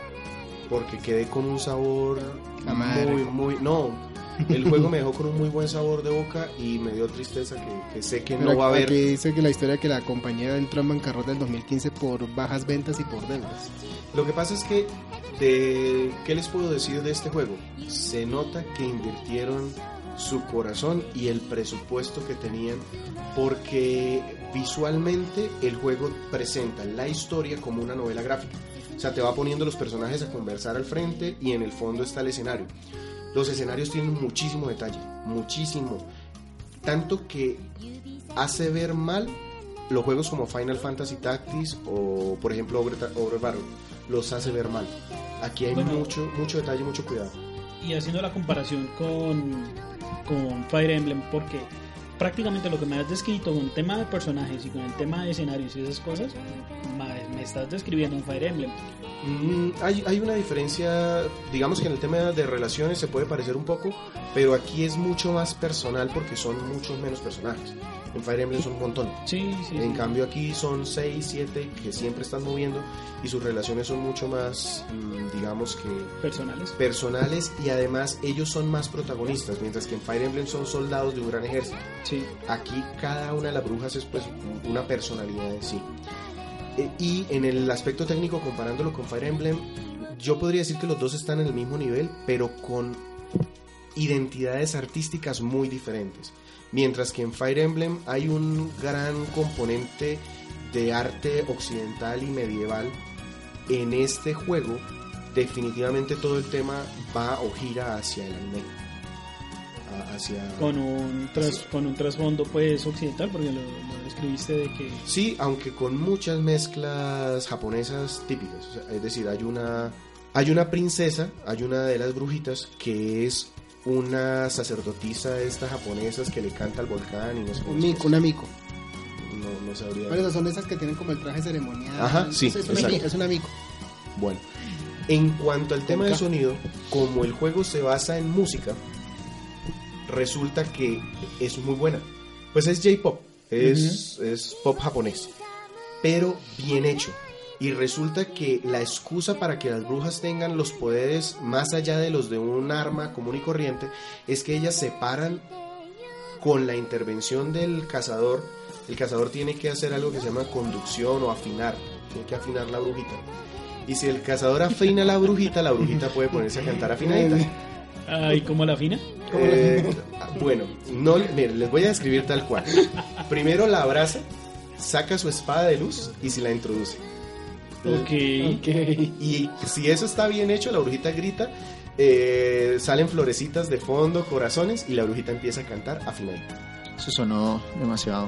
Porque quedé con un sabor muy, muy... No, el juego me dejó con un muy buen sabor de boca y me dio tristeza que, que sé que Pero no va a haber... dice que la historia que la compañía entró en bancarrota en 2015 por bajas ventas y por deudas. Lo que pasa es que, de, ¿qué les puedo decir de este juego? Se nota que invirtieron su corazón y el presupuesto que tenían porque visualmente el juego presenta la historia como una novela gráfica. O sea, te va poniendo los personajes a conversar al frente y en el fondo está el escenario. Los escenarios tienen muchísimo detalle, muchísimo. Tanto que hace ver mal los juegos como Final Fantasy Tactics o por ejemplo Over, Over Battle los hace ver mal. Aquí hay Bueno. mucho mucho detalle, mucho cuidado. y haciendo la comparación con, con Fire Emblem, porque prácticamente lo que me has descrito con el tema de personajes y con el tema de escenarios y esas cosas, me estás describiendo un Fire Emblem. Mm, hay, hay una diferencia, digamos que en el tema de relaciones se puede parecer un poco, pero aquí es mucho más personal porque son muchos menos personajes. En Fire Emblem son un montón. Sí, sí. En sí. cambio aquí son 6, 7 que siempre están moviendo y sus relaciones son mucho más, mm, digamos que Personales. personales y además ellos son más protagonistas, mientras que en Fire Emblem son soldados de un gran ejército. Sí. Aquí cada una de las brujas es pues una personalidad en sí. Eh, y en el aspecto técnico, comparándolo con Fire Emblem, yo podría decir que los dos están en el mismo nivel, pero con identidades artísticas muy diferentes. Mientras que en Fire Emblem hay un gran componente de arte occidental y medieval, en este juego definitivamente todo el tema va o gira hacia el anime. Hacia... Con un, tras- con un trasfondo pues occidental, porque lo, lo describiste de que... Sí, aunque con muchas mezclas japonesas típicas. Es decir, hay una, hay una princesa, hay una de las brujitas que es una sacerdotisa de estas japonesas que le canta al volcán y no sé Un mico, llama. un amigo. No, no sabría. Bueno, son esas que tienen como el traje ceremonial. Ajá, sí, Es, un exacto. amigo, es. Bueno, en cuanto al tema de sonido, como el juego se basa en música, resulta que es muy buena. Pues es J-pop, es, es pop japonés, pero bien hecho. Y resulta que la excusa para que las brujas tengan los poderes más allá de los de un arma común y corriente es que ellas se paran con la intervención del cazador. El cazador tiene que hacer algo que se llama conducción o afinar. Tiene que afinar la brujita. Y si el cazador afina a la brujita, la brujita puede ponerse a cantar afinaditas. Ay, ¿cómo la fina? Eh, bueno, no, mire, les voy a describir tal cual. Primero la abraza, saca su espada de luz y se la introduce. Ok. Y si eso está bien hecho, la brujita grita, eh, salen florecitas de fondo, corazones, y la brujita empieza a cantar afinadita. Eso sonó demasiado.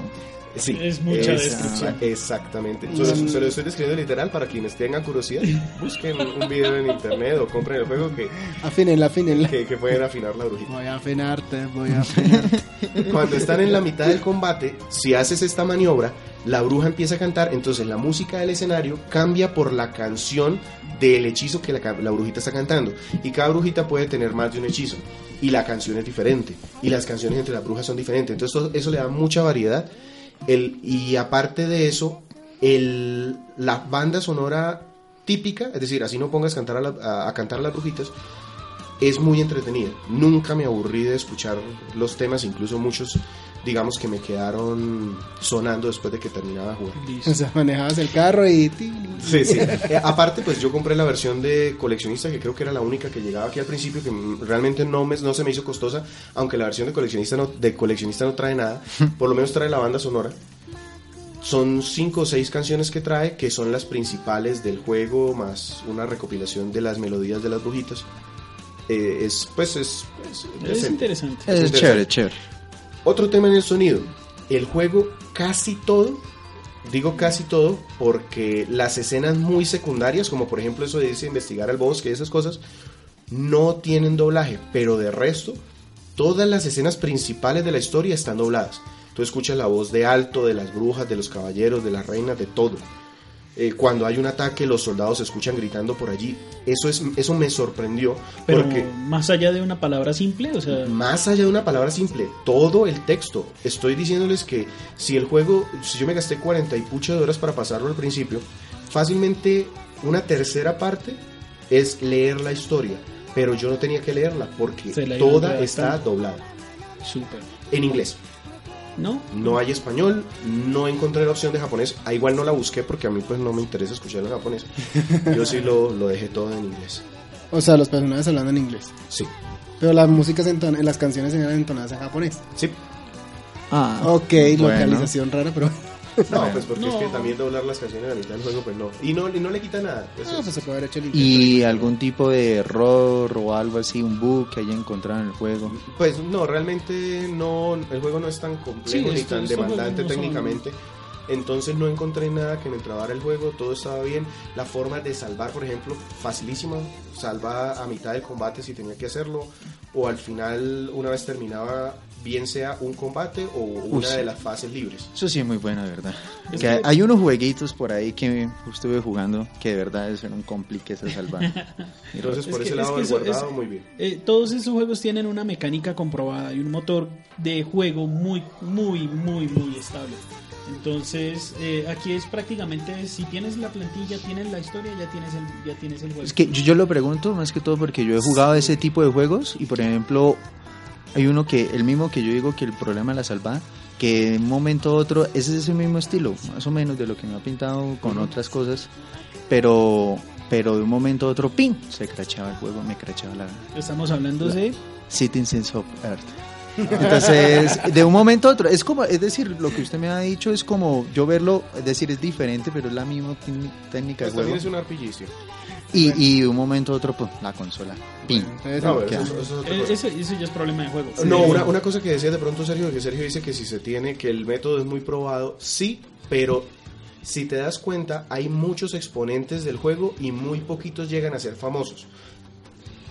Sí, Es mucha es- descripción. Exactamente. Se lo, se lo estoy describiendo literal para quienes tengan curiosidad. Busquen un video en internet o compren el juego que, Afínenla, afínenla. que, que pueden afinar la brujita. Voy a afinarte, voy a afinarte. [LAUGHS] Cuando están en la mitad del combate, si haces esta maniobra, la bruja empieza a cantar, entonces la música del escenario cambia por la canción del hechizo que la, la brujita está cantando. Y cada brujita puede tener más de un hechizo. Y la canción es diferente. Y las canciones entre las brujas son diferentes. Entonces eso, eso le da mucha variedad. Y aparte de eso, el, la banda sonora típica, es decir, así no pongas cantar a, la- cantar a las brujitas, es muy entretenida. Nunca me aburrí de escuchar los temas, incluso muchos, digamos que me quedaron sonando después de que terminaba de jugar. Listo. O sea, manejabas el carro y... Sí, sí. [LAUGHS] Eh, aparte, pues yo compré la versión de coleccionista, que creo que era la única que llegaba aquí al principio, que realmente no, me, no se me hizo costosa, aunque la versión de coleccionista no, de coleccionista no trae nada, [LAUGHS] por lo menos trae la banda sonora. Son cinco o seis canciones que trae, que son las principales del juego, más una recopilación de las melodías de las brujitas. Eh, es, pues, es, es Es decente. interesante. Es interesante. chévere, chévere. Otro tema en el sonido. El juego casi todo, digo casi todo, porque las escenas muy secundarias, como por ejemplo eso de irse a investigar al bosque y esas cosas, no tienen doblaje, pero de resto, todas las escenas principales de la historia están dobladas. Tú escuchas la voz de alto, de las brujas, de los caballeros, de las reinas, de todo. Eh, cuando hay un ataque, los soldados se escuchan gritando por allí. Eso, es, eso me sorprendió, Pero porque más allá de una palabra simple, o sea, más allá de una palabra simple, todo el texto. Estoy diciéndoles que si el juego, si yo me gasté 40 y pucha de horas para pasarlo al principio, fácilmente una tercera parte es leer la historia. Pero yo no tenía que leerla porque toda está doblada súper. en inglés. ¿No? No hay español, no encontré la opción de japonés. Ah, igual no la busqué porque a mí pues no me interesa escuchar en japonés. [LAUGHS] Yo sí lo, lo dejé todo en inglés. O sea, los personajes hablando en inglés. Sí, Pero las músicas, enton- las canciones eran entonadas en japonés. sí. Ah, Ok, bueno. localización rara, pero... [LAUGHS] No, pues porque es que No. también doblar las canciones a la mitad del juego, pues no. Y no, y no le quita nada. Eso No, pues se puede haber hecho el intento. ¿Y algún tipo de error o algo así, un bug que haya encontrado en el juego? Pues no, realmente no, el juego no es tan complejo Sí, ni esto- tan demandante no son- técnicamente. Entonces no encontré nada que me trabara el juego, todo estaba bien. La forma de salvar, por ejemplo, facilísima. Salva a mitad del combate si tenía que hacerlo. O al final, una vez terminaba, bien sea un combate o una sí. de las fases libres. Eso sí es muy bueno, de verdad. Es Que que- hay unos jueguitos por ahí que estuve jugando que de verdad es un complique ese salvar. [LAUGHS] Entonces Es por que- ese es lado que el eso- guardado es- muy bien. Eh, todos esos juegos tienen una mecánica comprobada y un motor de juego muy, muy, muy, muy estable. Entonces, eh, aquí es prácticamente, si tienes la plantilla, tienes la historia, ya tienes el, ya tienes el juego. Es que yo, yo lo pregunto más que todo porque yo he jugado ese tipo de juegos y por ejemplo hay uno que, el mismo que yo digo que el problema de la salvada, que de un momento a otro ese es ese mismo estilo, más o menos de lo que me ha pintado con otras cosas, pero pero de un momento a otro, ¡pin! Se crachaba el juego, me crachaba la, Estamos hablando de... Citizens of Earth. Entonces, [LAUGHS] de un momento a otro, es como, es decir, lo que usted me ha dicho es como yo verlo, es decir, es diferente, pero es la misma técnica de Pues también juego. es un RPG, Y, y de un momento a otro, pues, la consola. ¡Pin! No, eh. Eso, ya es problema de juego. No, Sí. una, una cosa que decía de pronto Sergio, que Sergio dice que si se tiene, que el método es muy probado, sí, pero si te das cuenta, hay muchos exponentes del juego y muy poquitos llegan a ser famosos.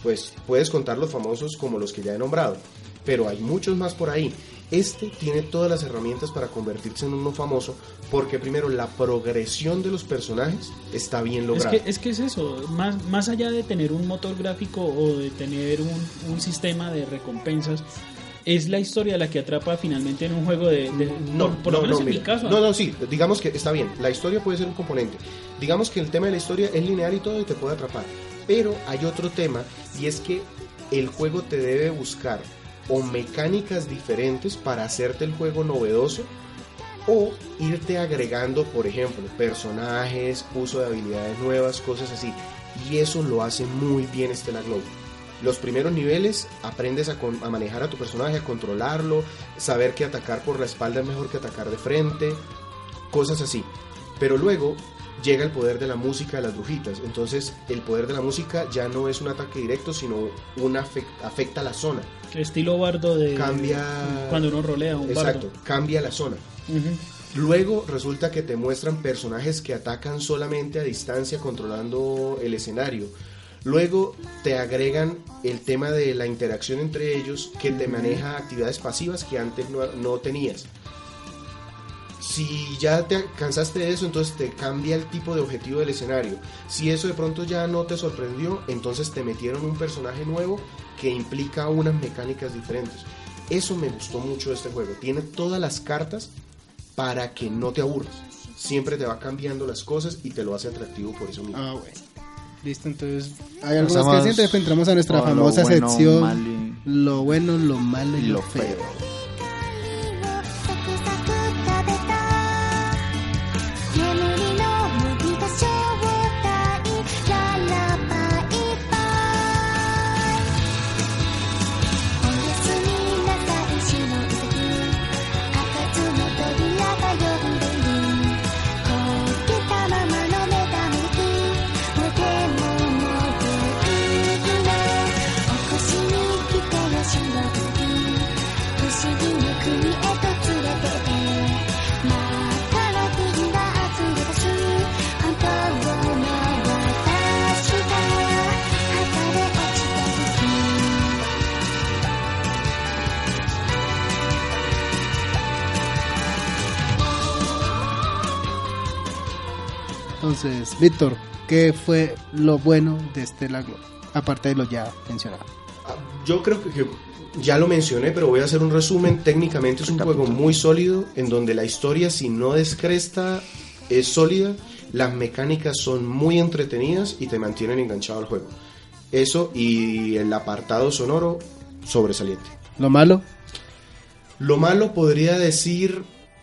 Pues puedes contar los famosos como los que ya he nombrado, pero hay muchos más por ahí. Este tiene todas las herramientas para convertirse en uno famoso, porque primero la progresión de los personajes está bien Es lograda. que, es que es eso, más, más allá de tener un motor gráfico o de tener un, un sistema de recompensas, es la historia la que atrapa finalmente en un juego de... de- No, por, por no, lo menos no, en mira. mi caso. No, no, sí, digamos que está bien, la historia puede ser un componente. Digamos que el tema de la historia es lineal y todo y te puede atrapar. Pero hay otro tema y es que el juego te debe buscar o mecánicas diferentes para hacerte el juego novedoso o irte agregando, por ejemplo, personajes, uso de habilidades nuevas, cosas así. Y eso lo hace muy bien Stellar Glow. Los primeros niveles aprendes a, a manejar a tu personaje, a controlarlo, saber que atacar por la espalda es mejor que atacar de frente, cosas así. Pero luego llega el poder de la música de las brujitas. Entonces el poder de la música ya no es un ataque directo, sino un afec- afecta la zona. Estilo bardo de... Cambia... Cuando uno rolea un Exacto, bardo. cambia la zona. Luego resulta que te muestran personajes que atacan solamente a distancia controlando el escenario. Luego te agregan el tema de la interacción entre ellos que te maneja actividades pasivas que antes no, no tenías. Si ya te cansaste de eso, entonces te cambia el tipo de objetivo del escenario. Si eso de pronto ya no te sorprendió, entonces te metieron un personaje nuevo que implica unas mecánicas diferentes. Eso me gustó mucho de este juego. Tiene todas las cartas para que no te aburras. Siempre te va cambiando las cosas y te lo hace atractivo por eso mismo. Ah, bueno. Listo, entonces hay algo más que decir, entonces entramos a nuestra famosa bueno, sección y- Lo bueno, lo malo y lo, lo feo. feo. Entonces, Víctor, ¿qué fue lo bueno de este lago? Aparte de lo ya mencionado. Ah, Yo creo que, que ya lo mencioné, pero voy a hacer un resumen. Técnicamente es un juego muy sólido, en donde la historia, si no descresta, es sólida. Las mecánicas son muy entretenidas y te mantienen enganchado al juego. Eso y el apartado sonoro sobresaliente. Lo malo, Lo malo podría decir,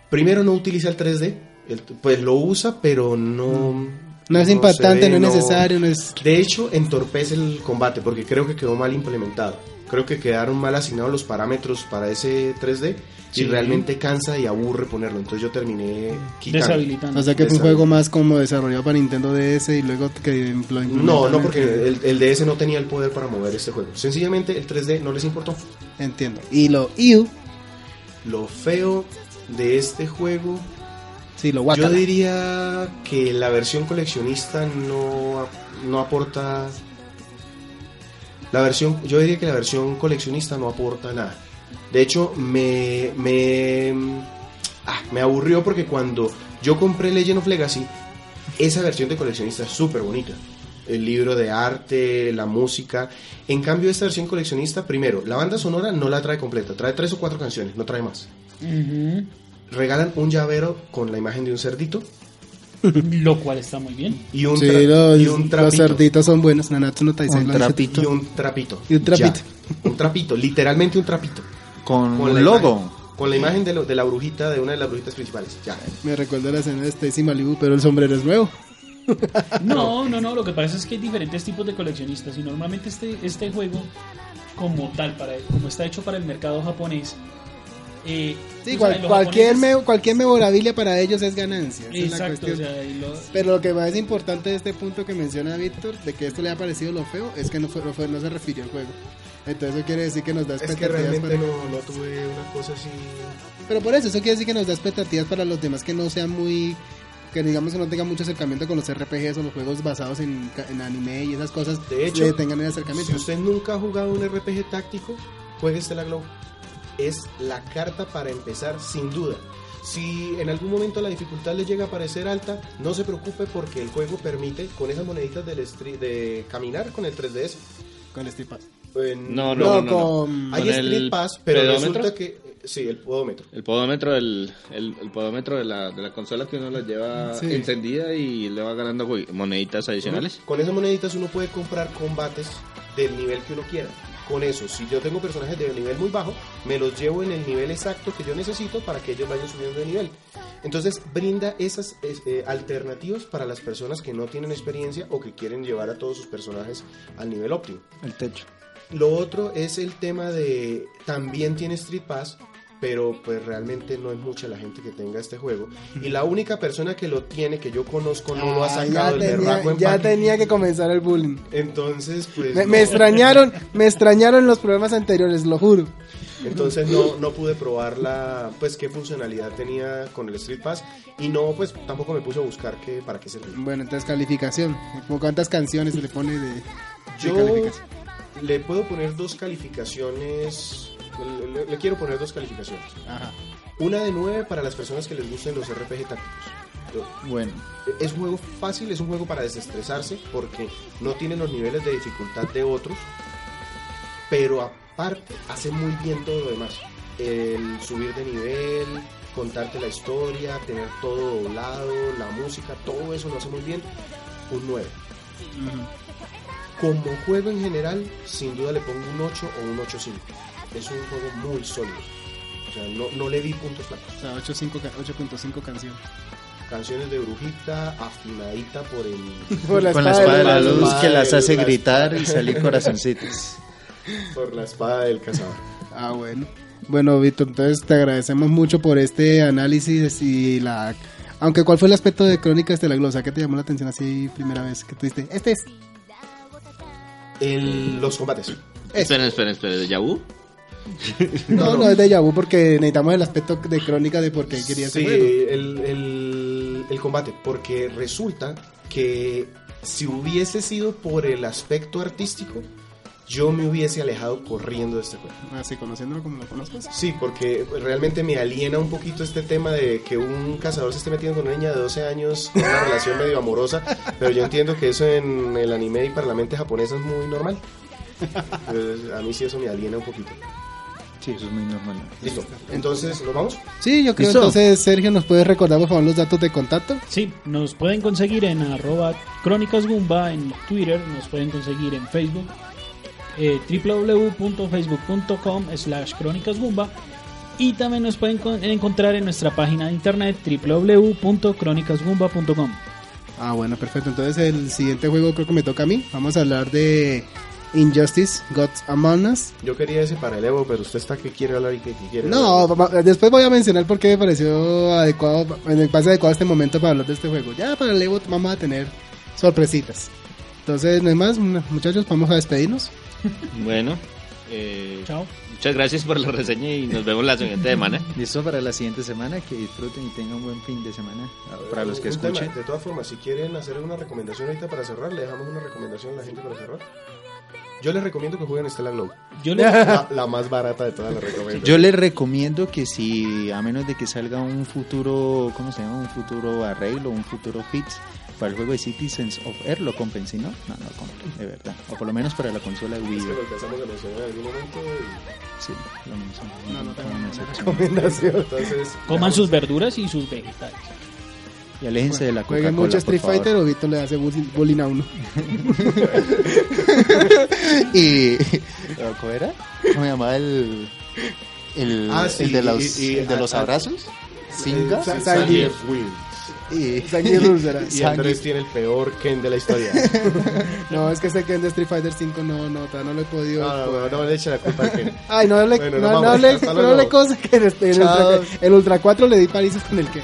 primero no utiliza el 3D, el- pues lo usa, pero no... no es impactante, ve, no es necesario, no es... De hecho, entorpece el combate porque creo que quedó mal implementado. Creo que quedaron mal asignados los parámetros para ese 3D Sí. y realmente cansa y aburre ponerlo. Entonces yo terminé quitando. Deshabilitando. O sea que fue un juego más como desarrollado para Nintendo DS y luego que lo No, no, porque 3D. el, el DS no tenía el poder para mover este juego. Sencillamente el 3D no les importó. Entiendo. Y lo IU, Lo feo de este juego sí, lo Yo diría que la versión coleccionista no, no aporta. La versión, yo diría que la versión coleccionista no aporta nada. De hecho, me, me, ah, me aburrió porque cuando yo compré Legend of Legacy, esa versión de coleccionista es súper bonita. El libro de arte, la música. En cambio, esta versión coleccionista, primero, la banda sonora no la trae completa, trae tres o cuatro canciones, no trae más. Ujú. Regalan un llavero con la imagen de un cerdito Lo cual está muy bien. y un, Sí, tra- los, y un los trapito. cerditos son buenos. Nanatsu no Taizai Un lo dice. trapito. Y un trapito. Y un trapito. Ya. Un trapito, literalmente un trapito. Con, Con un logo. imagen- con la imagen de, lo- de la brujita, de una de las brujitas principales. Ya. Me recuerda la escena de Stacy Malibu, pero el sombrero es nuevo. [LAUGHS] No, no, no, lo que pasa es que hay diferentes tipos de coleccionistas y normalmente este, este juego como tal, para, como está hecho para el mercado japonés, eh, Sí, cual- sabes, cualquier, japoneses- me- cualquier memorabilia para ellos es ganancia. esa es la Exacto, o cuestión. sea, lo- Pero lo que más es importante de este punto que menciona Víctor, de que esto le ha parecido lo feo, es que no, fue, no, fue- no se refirió al juego. Entonces eso quiere decir que nos da Es que expectativas realmente para- no, no tuve una cosa así. Pero por eso, eso quiere decir que nos da expectativas para los demás que no sean muy... Que digamos que no tengan mucho acercamiento con los RPGs o los juegos basados en, en anime y esas cosas. De hecho, que tengan el acercamiento. Si usted nunca ha jugado un RPG táctico, juegue Stella Glow. Es la carta para empezar, sin duda. Si en algún momento la dificultad le llega a parecer alta, no se preocupe porque el juego permite, con esas moneditas del street, de caminar con el 3DS. Con Street Pass. eh, No, no, No, no, no. con... Hay ¿Con Street el Pass, pero pedómetro? resulta que. eh, Sí, el podómetro. El podómetro, del, el, el podómetro de la, de la consola que uno la lleva Sí. encendida y le va ganando moneditas adicionales. Con esas moneditas uno puede comprar combates del nivel que uno quiera. Con eso, si yo tengo personajes de nivel muy bajo, me los llevo en el nivel exacto que yo necesito para que ellos vayan subiendo de nivel. Entonces brinda esas es- eh, alternativas para las personas que no tienen experiencia o que quieren llevar a todos sus personajes al nivel óptimo. El techo. Lo otro es el tema de también tiene Street Pass, pero pues realmente no es mucha la gente que tenga este juego. Y la única persona que lo tiene, que yo conozco, no lo ha Ah, sacado ya el tenía, ya empaque. tenía que comenzar el bullying. Entonces, pues... Me, no. me extrañaron, me extrañaron los programas anteriores, lo juro. Entonces no, no pude probar la, pues qué funcionalidad tenía con el Street Pass y no, pues tampoco me puse a buscar qué, para qué servía. Bueno, entonces calificación. ¿Como ¿Cuántas canciones se le pone de, de Yo calificación? le puedo poner dos calificaciones, le, quiero poner dos calificaciones. Ajá. Una de nueve para las personas que les gusten los RPG tácticos. Bueno, Es un juego fácil, es un juego para desestresarse porque no tiene los niveles de dificultad de otros, pero aparte hace muy bien todo lo demás. El subir de nivel, contarte la historia, tener todo doblado, la música, todo eso lo hace muy bien. Un 9. Como juego en general, sin duda le pongo un 8 o un 8.5. Es un juego muy sólido. O sea, no, no le di puntos flacos. O sea, 8.5 ca- 8.5 canción. Canciones de brujita, afinadita por el... [LAUGHS] Por Con la espada de la luz. luz que las hace La- gritar y salir corazoncitos. [LAUGHS] por la espada del cazador. Ah, bueno. Bueno, Víctor, entonces te agradecemos mucho por este análisis y la... Aunque, ¿cuál fue el aspecto de Crónicas de la Glosa? ¿Qué te llamó la atención así primera vez que tuviste? Este es... El- los combates. Esperen, esperen, esperen. ¿De Yabu? No, no, es de Yabu porque necesitamos el aspecto de Crónica de por qué quería Sí, el, el- el combate, porque resulta que si hubiese sido por el aspecto artístico, yo me hubiese alejado corriendo de este juego. Así, conociéndolo como lo conozco. Sí, porque realmente me aliena un poquito este tema de que un cazador se esté metiendo con una niña de 12 años, con una relación medio amorosa, pero yo entiendo que eso en el anime y para la mente japonesa es muy normal. Entonces, a mí sí eso me aliena un poquito. Sí, eso es muy normal. Listo. Entonces, ¿nos vamos? Sí, yo creo ¿Listo? entonces, Sergio, ¿nos puedes recordar por favor los datos de contacto? Sí, nos pueden conseguir en arroba Crónicas Gumba en Twitter, nos pueden conseguir en Facebook, eh, www.facebook.com slash Crónicas y también nos pueden con- encontrar en nuestra página de internet www.crónicasgumba.com. Ah, bueno, perfecto. Entonces el siguiente juego creo que me toca a mí. Vamos a hablar de Injustice, Gods Among Us. Yo quería ese para el Evo, pero usted está que quiere hablar y que que quiere No, hablar. después voy a mencionar por qué me pareció adecuado, me parece adecuado este momento para hablar de este juego. Ya para el Evo vamos a tener sorpresitas. Entonces, no hay más, muchachos, vamos a despedirnos. [LAUGHS] Bueno, eh, Chao. muchas gracias por la reseña y nos vemos la siguiente semana. [LAUGHS] Listo para la siguiente semana, que disfruten y tengan un buen fin de semana. Para los que Un tema, escuchen. de todas formas, si quieren hacer una recomendación ahorita para cerrar, le dejamos una recomendación a la gente para cerrar. Yo les recomiendo que jueguen Stella Glow. Yo [LAUGHS] les, La, la más barata de todas las recomendaciones. Yo les recomiendo que si, a menos de que salga un futuro, ¿cómo se llama? Un futuro arreglo, un futuro fix para el juego de Citizens of Air, lo compren. Si no, no, no compren, de verdad. O por lo menos para la consola de Wii Es que lo empezamos a mencionar en algún momento Sí, lo menciono. No, no tengo ninguna mensaje. y recomendación. Entonces, coman sus verduras y sus vegetales. Y aléjense de la Coca-Cola, Jueguen mucho Street. Fighter o Víctor le hace bullying bullying a uno. [LAUGHS] [LAUGHS] [LAUGHS] y ¿cómo era? ¿Cómo se llamaba el el, Ah, sí, el de y- los y- el de ah, los ah, abrazos? Singa y. Y Andrés tiene el peor Ken de la historia. [LAUGHS] No, es que este Ken de Street Fighter 5 no, no, no lo he podido. No, no, no, no le eche la culpa a Ken. [LAUGHS] Ay, no hable, Bueno, no, no vamos. no luego. hable cosas que en este- en ultra, 4 le di palizas con el Ken.